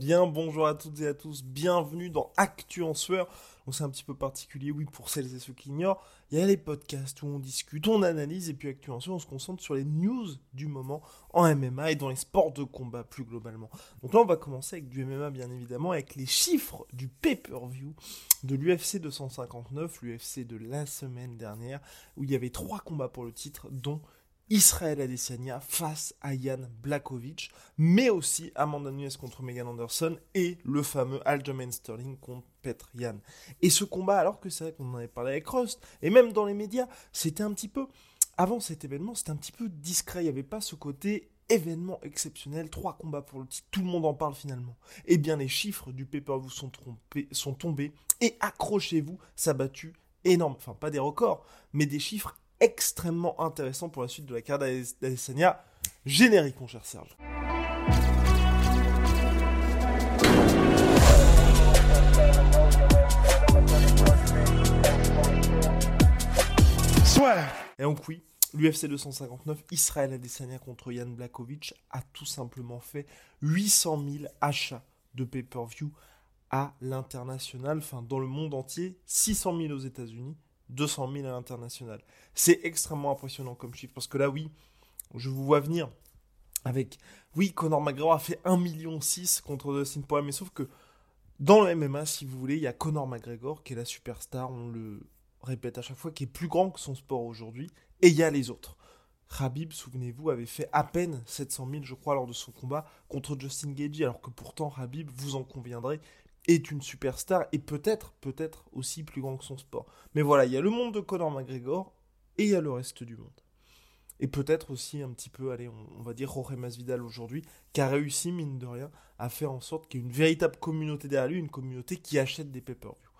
Bien, bonjour à toutes et à tous, bienvenue dans Actu en. Donc c'est un petit peu particulier, oui, pour celles et ceux qui ignorent. Il y a les podcasts où on discute, on analyse, et puis Actu on se concentre sur les news du moment en MMA et dans les sports de combat plus globalement. Donc là, on va commencer avec du MMA, bien évidemment, avec les chiffres du pay-per-view de l'UFC 259, l'UFC de la semaine dernière, où il y avait trois combats pour le titre, dont Israël Adesanya face à Yann Blakovic, mais aussi Amanda Nunes contre Megan Anderson et le fameux Aljamain Sterling contre Petr Yan. Et ce combat, alors que c'est vrai qu'on en avait parlé avec Rust, et même dans les médias, c'était un petit peu, avant cet événement, c'était un petit peu discret, il n'y avait pas ce côté événement exceptionnel, trois combats pour le titre, tout le monde en parle finalement. Eh bien, les chiffres du pay-per-view sont tombés, et accrochez-vous, ça a battu énorme, enfin pas des records, mais des chiffres extrêmement intéressant pour la suite de la carte d'Adesanya. Générique, mon cher Serge. Et donc oui, l'UFC 259, Israël Adesanya contre Yann Blakovic a tout simplement fait 800 000 achats de pay-per-view à l'international, enfin dans le monde entier, 600 000 aux États-Unis, 200 000 à l'international. C'est extrêmement impressionnant comme chiffre, parce que là, oui, je vous vois venir avec... Oui, Conor McGregor a fait 1,6 million contre Dustin Poirier, mais sauf que dans le MMA, si vous voulez, il y a Conor McGregor qui est la superstar, on le répète à chaque fois, qui est plus grand que son sport aujourd'hui, et il y a les autres. Khabib, souvenez-vous, avait fait à peine 700 000, je crois, lors de son combat contre Justin Gagey, alors que pourtant Khabib, vous en conviendrez, est une superstar et peut-être, peut-être aussi plus grand que son sport. Mais voilà, il y a le monde de Conor McGregor et il y a le reste du monde. Et peut-être aussi un petit peu, allez, on, va dire Jorge Masvidal aujourd'hui, qui a réussi, mine de rien, à faire en sorte qu'il y ait une véritable communauté derrière lui, une communauté qui achète des pay-per-view.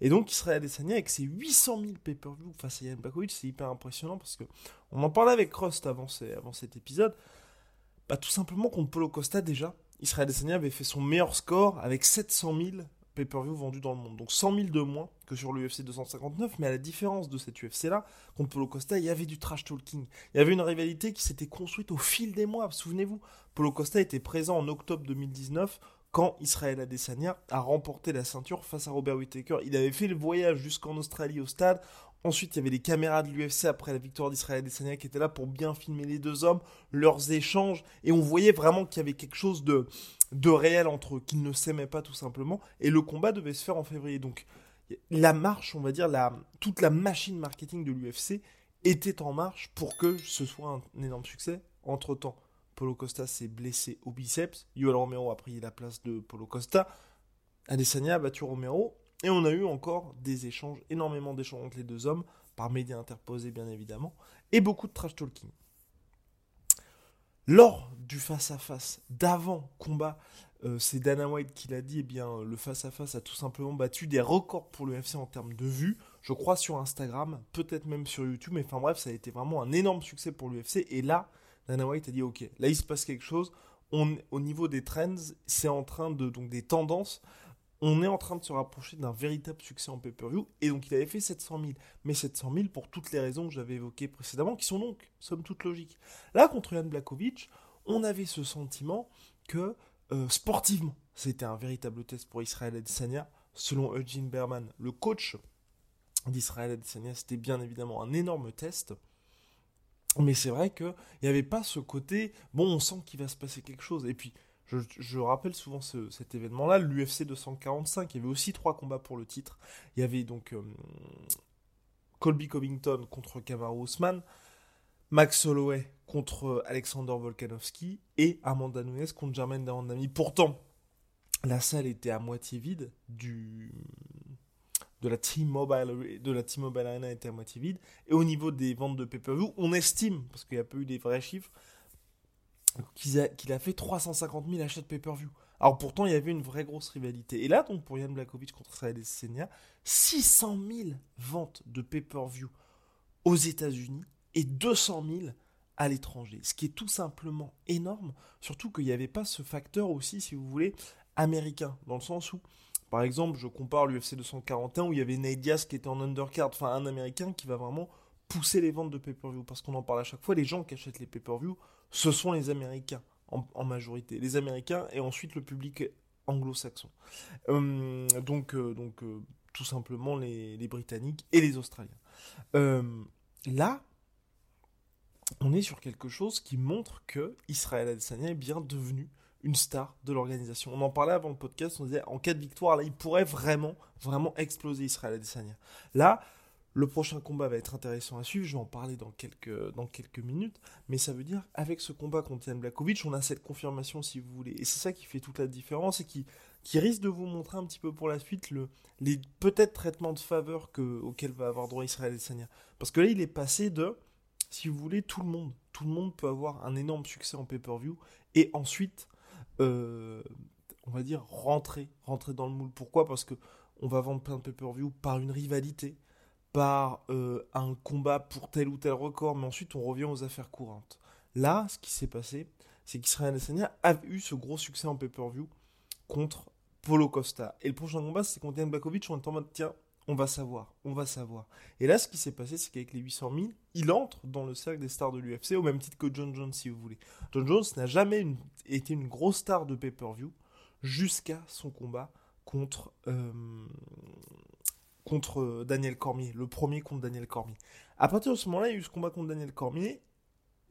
Et donc Israël Adesanya avec ses 800 000 pay-per-view face à Yann Blakovic, c'est hyper impressionnant parce que on en parlait avec Rust avant, avant cet épisode. Bah, tout simplement contre Polo Costa déjà, Israël Adesanya avait fait son meilleur score avec 700 000 pay-per-view vendus dans le monde. Donc 100 000 de moins que sur l'UFC 259, mais à la différence de cette UFC-là, contre Polo Costa, il y avait du trash talking. Il y avait une rivalité qui s'était construite au fil des mois. Souvenez-vous, Polo Costa était présent en octobre 2019 quand Israël Adesanya a remporté la ceinture face à Robert Whittaker. Il avait fait le voyage jusqu'en Australie au stade Ensuite, il y avait les caméras de l'UFC après la victoire d'Israël Adesanya qui étaient là pour bien filmer les deux hommes, leurs échanges, et on voyait vraiment qu'il y avait quelque chose de, de réel entre eux, qu'ils ne s'aimaient pas tout simplement, et le combat devait se faire en février. Donc, la marche, on va dire, la, toute la machine marketing de l'UFC était en marche pour que ce soit un, énorme succès. Entre-temps, Polo Costa s'est blessé au biceps, Yoel Romero a pris la place de Polo Costa, Adesanya a battu Romero, et on a eu encore des échanges, énormément d'échanges entre les deux hommes, par médias interposés bien évidemment, et beaucoup de trash talking. Lors du face-à-face d'avant combat, euh, c'est Dana White qui l'a dit, eh bien, le face-à-face a tout simplement battu des records pour l'UFC en termes de vues, je crois sur Instagram, peut-être même sur YouTube, mais enfin bref, ça a été vraiment un énorme succès pour l'UFC, et là, Dana White a dit, ok, là il se passe quelque chose, au niveau des trends, c'est en train de, donc des tendances, on est en train de se rapprocher d'un véritable succès en pay-per-view. Et donc, il avait fait 700 000. Mais 700 000 pour toutes les raisons que j'avais évoquées précédemment, qui sont donc, somme toute, logiques. Là, contre Yann Blakovic, on avait ce sentiment que, euh, sportivement, c'était un véritable test pour Israël Adesanya. Selon Eugene Berman, le coach d'Israël Adesanya, c'était bien évidemment un énorme test. Mais c'est vrai qu'il n'y avait pas ce côté, bon, on sent qu'il va se passer quelque chose. Et puis, je, rappelle souvent cet événement-là, l'UFC 245, il y avait aussi trois combats pour le titre. Il y avait donc euh, Colby Covington contre Kamaru Usman, Max Holloway contre Alexander Volkanovski et Amanda Nunes contre Jermaine Davandami. Pourtant, la salle était à moitié vide de la T-Mobile Arena était à moitié vide et au niveau des ventes de pay-per-view, on estime parce qu'il n'y a pas eu des vrais chiffres qu'il a, fait 350 000 achats de pay-per-view. Alors pourtant, il y avait une vraie grosse rivalité. Et là, donc, pour Yann Blakovic contre Israël Adesanya, 600 000 ventes de pay-per-view aux États-Unis et 200 000 à l'étranger. Ce qui est tout simplement énorme, surtout qu'il n'y avait pas ce facteur aussi, si vous voulez, américain, dans le sens où, par exemple, je compare l'UFC 241 où il y avait Nate qui était en undercard, enfin un américain qui va vraiment pousser les ventes de pay-per-view, parce qu'on en parle à chaque fois, les gens qui achètent les pay-per-view, ce sont les Américains en, majorité, les Américains et ensuite le public anglo-saxon. Euh, donc, euh, donc euh, tout simplement les, Britanniques et les Australiens. là, on est sur quelque chose qui montre que Israël Adesanya est bien devenu une star de l'organisation. On en parlait avant le podcast, on disait en cas de victoire, là, il pourrait vraiment, vraiment exploser Israël Adesanya. Là, le prochain combat va être intéressant à suivre, je vais en parler dans quelques, minutes, mais ça veut dire, avec ce combat contre Yann Blakovic, on a cette confirmation si vous voulez. Et c'est ça qui fait toute la différence et qui, risque de vous montrer un petit peu pour la suite le, les peut-être traitements de faveur que, auxquels va avoir droit Israël Adesanya. Parce que là, il est passé de si vous voulez, tout le monde, tout le monde peut avoir un énorme succès en pay-per-view et ensuite, euh, on va dire, rentrer, rentrer dans le moule. Pourquoi? Parce que on va vendre plein de pay-per-view par une rivalité, par euh, un combat pour tel ou tel record, mais ensuite on revient aux affaires courantes. Là, ce qui s'est passé, c'est qu'Israël Adesanya a eu ce gros succès en pay-per-view contre Polo Costa. Et le prochain combat, c'est contre Yann Bakovic, on est en mode, tiens, on va savoir, on va savoir. Et là, ce qui s'est passé, c'est qu'avec les 800 000, il entre dans le cercle des stars de l'UFC, au même titre que John Jones, si vous voulez. John Jones n'a jamais été une grosse star de pay-per-view jusqu'à son combat contre, euh, contre Daniel Cormier, le premier contre Daniel Cormier. À partir de ce moment-là, il y a eu ce combat contre Daniel Cormier,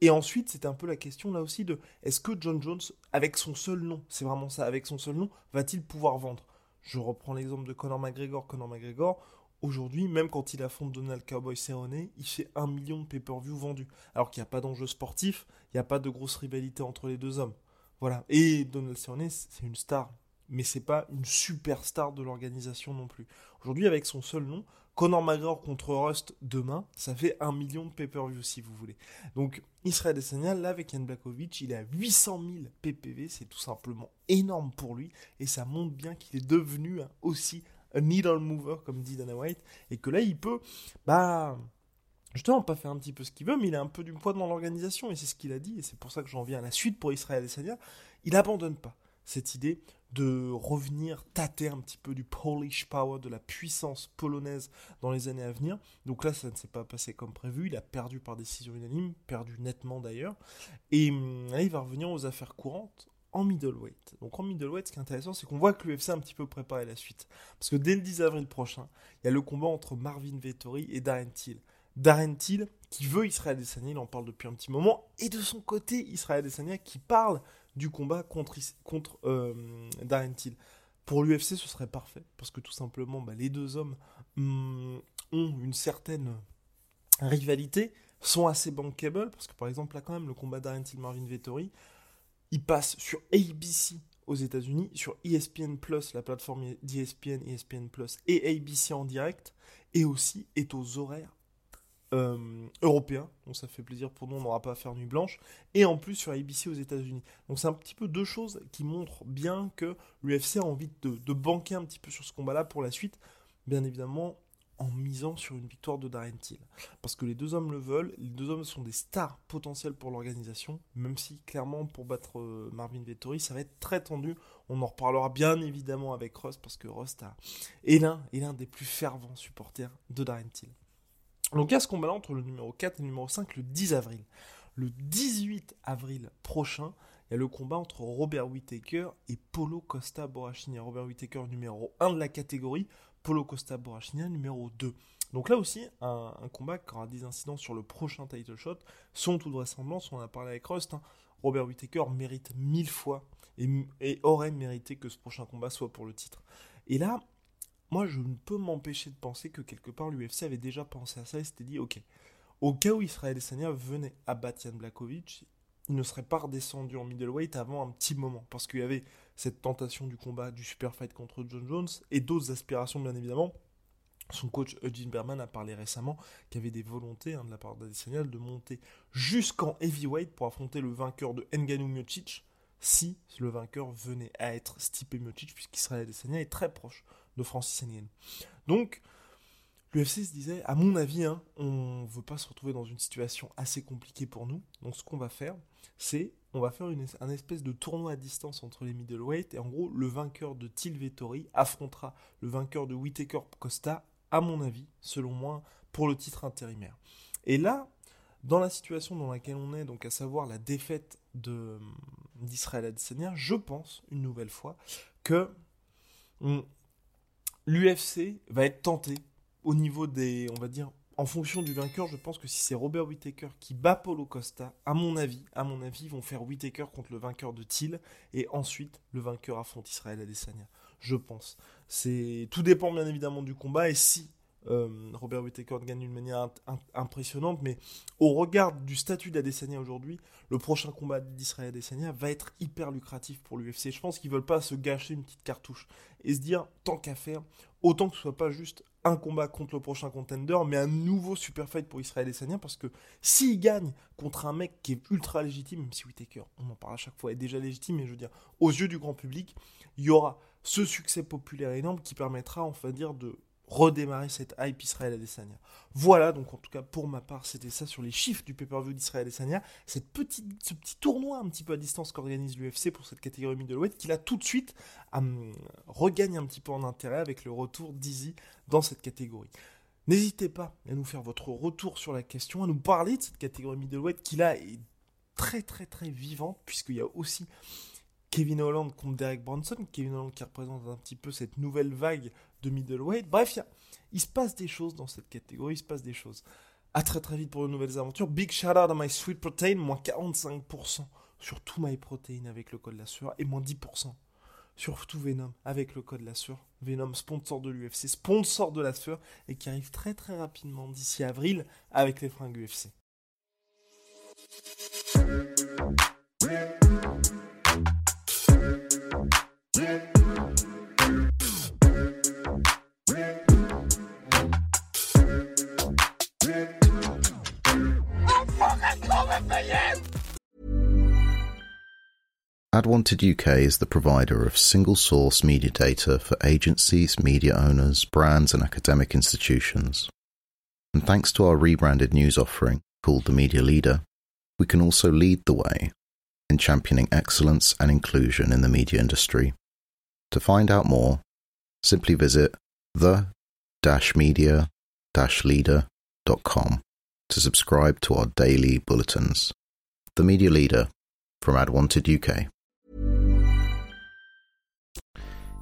et ensuite, c'était un peu la question là aussi de est-ce que John Jones, avec son seul nom, c'est vraiment ça, avec son seul nom, va-t-il pouvoir vendre? Je reprends l'exemple de Conor McGregor. Conor McGregor, aujourd'hui, même quand il affronte Donald Cowboy Cerrone, il fait un million de pay-per-view vendus. Alors qu'il n'y a pas d'enjeu sportif, il n'y a pas de grosse rivalité entre les deux hommes. Voilà. Et Donald Cerrone, c'est une star. Mais c'est pas une superstar de l'organisation non plus. Aujourd'hui, avec son seul nom, Conor McGregor contre Rust demain, ça fait un million de pay-per-view si vous voulez. Donc Israël Adesanya, là avec Yann Blakovic, il est à 800 000 PPV, c'est tout simplement énorme pour lui et ça montre bien qu'il est devenu aussi un needle mover comme dit Dana White et que là il peut, bah justement pas faire un petit peu ce qu'il veut, mais il a un peu du poids dans l'organisation et c'est ce qu'il a dit et c'est pour ça que j'en viens à la suite pour Israël Adesanya. Il abandonne pas cette idée de revenir tâter un petit peu du Polish power, de la puissance polonaise dans les années à venir. Donc là, ça ne s'est pas passé comme prévu. Il a perdu par décision unanime, perdu nettement d'ailleurs. Et hum, là, il va revenir aux affaires courantes en middleweight. Donc en middleweight, ce qui est intéressant, c'est qu'on voit que l'UFC a un petit peu préparé la suite. Parce que dès le 10 avril prochain, il y a le combat entre Marvin Vettori et Darren Till. Darren Till qui veut Israël Adesanya, il en parle depuis un petit moment, et de son côté, Israël Adesanya qui parle du combat contre, contre euh, Darren Till. Pour l'UFC, ce serait parfait, parce que tout simplement, bah, les deux hommes hmm, ont une certaine rivalité, sont assez bankable, parce que par exemple, là quand même, le combat Darren Till-Marvin Vettori, il passe sur ABC aux États-Unis, sur ESPN Plus, la plateforme d'ESPN, ESPN Plus, et ABC en direct, et aussi est aux horaires euh, européen, donc ça fait plaisir pour nous, on n'aura pas à faire nuit blanche, et en plus sur ABC aux États-Unis. Donc c'est un petit peu deux choses qui montrent bien que l'UFC a envie de, banquer un petit peu sur ce combat-là pour la suite, bien évidemment en misant sur une victoire de Darren Till. Parce que les deux hommes le veulent, les deux hommes sont des stars potentielles pour l'organisation, même si clairement pour battre euh, Marvin Vettori, ça va être très tendu. On en reparlera bien évidemment avec Rust, parce que Rust est l'un des plus fervents supporters de Darren Till. Donc il y a ce combat-là entre le numéro 4 et le numéro 5 le 10 avril. Le 18 avril prochain, il y a le combat entre Robert Whittaker et Polo Costa Borrachini. Robert Whittaker numéro 1 de la catégorie, Polo Costa Borrachini numéro 2. Donc là aussi, un, combat qui aura des incidents sur le prochain title shot. Sont toute vraisemblance, on a parlé avec Rust, hein. Robert Whittaker mérite mille fois et, aurait mérité que ce prochain combat soit pour le titre. Et là, moi je ne peux m'empêcher de penser que quelque part l'UFC avait déjà pensé à ça et s'était dit ok, au cas où Israël Adesanya venait à battre Jan Blakovic, il ne serait pas redescendu en middleweight avant un petit moment. Parce qu'il y avait cette tentation du combat du super fight contre John Jones et d'autres aspirations bien évidemment. Son coach Eugene Berman a parlé récemment qu'il y avait des volontés hein, de la part d'Adesanya de monter jusqu'en heavyweight pour affronter le vainqueur de Ngannou Miocic si le vainqueur venait à être Stipe Miocic puisqu'Israël Adesanya est très proche de Francis. Donc l'UFC se disait, à mon avis, hein, on ne veut pas se retrouver dans une situation assez compliquée pour nous. Donc ce qu'on va faire, c'est on va faire une, un espèce de tournoi à distance entre les middleweight et en gros le vainqueur de Til Vettori affrontera le vainqueur de Whitaker Costa à mon avis, selon moi, pour le titre intérimaire. Et là, dans la situation dans laquelle on est, donc à savoir la défaite d'Israël Adesanya, je pense une nouvelle fois que l'UFC va être tenté au niveau des, on va dire, en fonction du vainqueur, je pense que si c'est Robert Whittaker qui bat Paulo Costa, à mon avis, à mon avis, ils vont faire Whittaker contre le vainqueur de Thiel et ensuite le vainqueur affronte Israël Adesanya. Je pense. C'est tout dépend bien évidemment du combat et si Robert Whittaker gagne d'une manière impressionnante, mais au regard du statut d'Adesanya aujourd'hui, le prochain combat d'Israël Adesanya va être hyper lucratif pour l'UFC. Je pense qu'ils veulent pas se gâcher une petite cartouche et se dire tant qu'à faire, autant que ce soit pas juste un combat contre le prochain contender, mais un nouveau super fight pour Israël Adesanya parce que s'il gagne contre un mec qui est ultra légitime, même si Whittaker, on en parle à chaque fois, est déjà légitime, mais je veux dire, aux yeux du grand public, il y aura ce succès populaire énorme qui permettra, enfin dire, de redémarrer cette hype Israël Adesanya. Voilà, donc en tout cas pour ma part, c'était ça sur les chiffres du pay-per-view d'Israël Adesanya, cette petite, ce petit tournoi un petit peu à distance qu'organise l'UFC pour cette catégorie middleweight, qui là tout de suite regagne un petit peu en intérêt avec le retour d'Easy dans cette catégorie. N'hésitez pas à nous faire votre retour sur la question, à nous parler de cette catégorie middleweight qui là est très très très vivante puisqu'il y a aussi Kevin Holland contre Derek Bronson, Kevin Holland qui représente un petit peu cette nouvelle vague de middleweight. Bref, il se passe des choses dans cette catégorie, il se passe des choses. À très très vite pour de nouvelles aventures. Big shout out à My Sweet Protein, moins 45% sur tout My Protein avec le code la sueur et moins 10% sur tout Venom avec le code la sueur. Venom, sponsor de l'UFC, sponsor de la sueur et qui arrive très très rapidement d'ici avril avec les fringues UFC. AdWanted UK is the provider of single source media data for agencies, media owners, brands, and academic institutions. And thanks to our rebranded news offering called The Media Leader, we can also lead the way in championing excellence and inclusion in the media industry. To find out more, simply visit the media leader.com to subscribe to our daily bulletins. The Media Leader from AdWanted UK.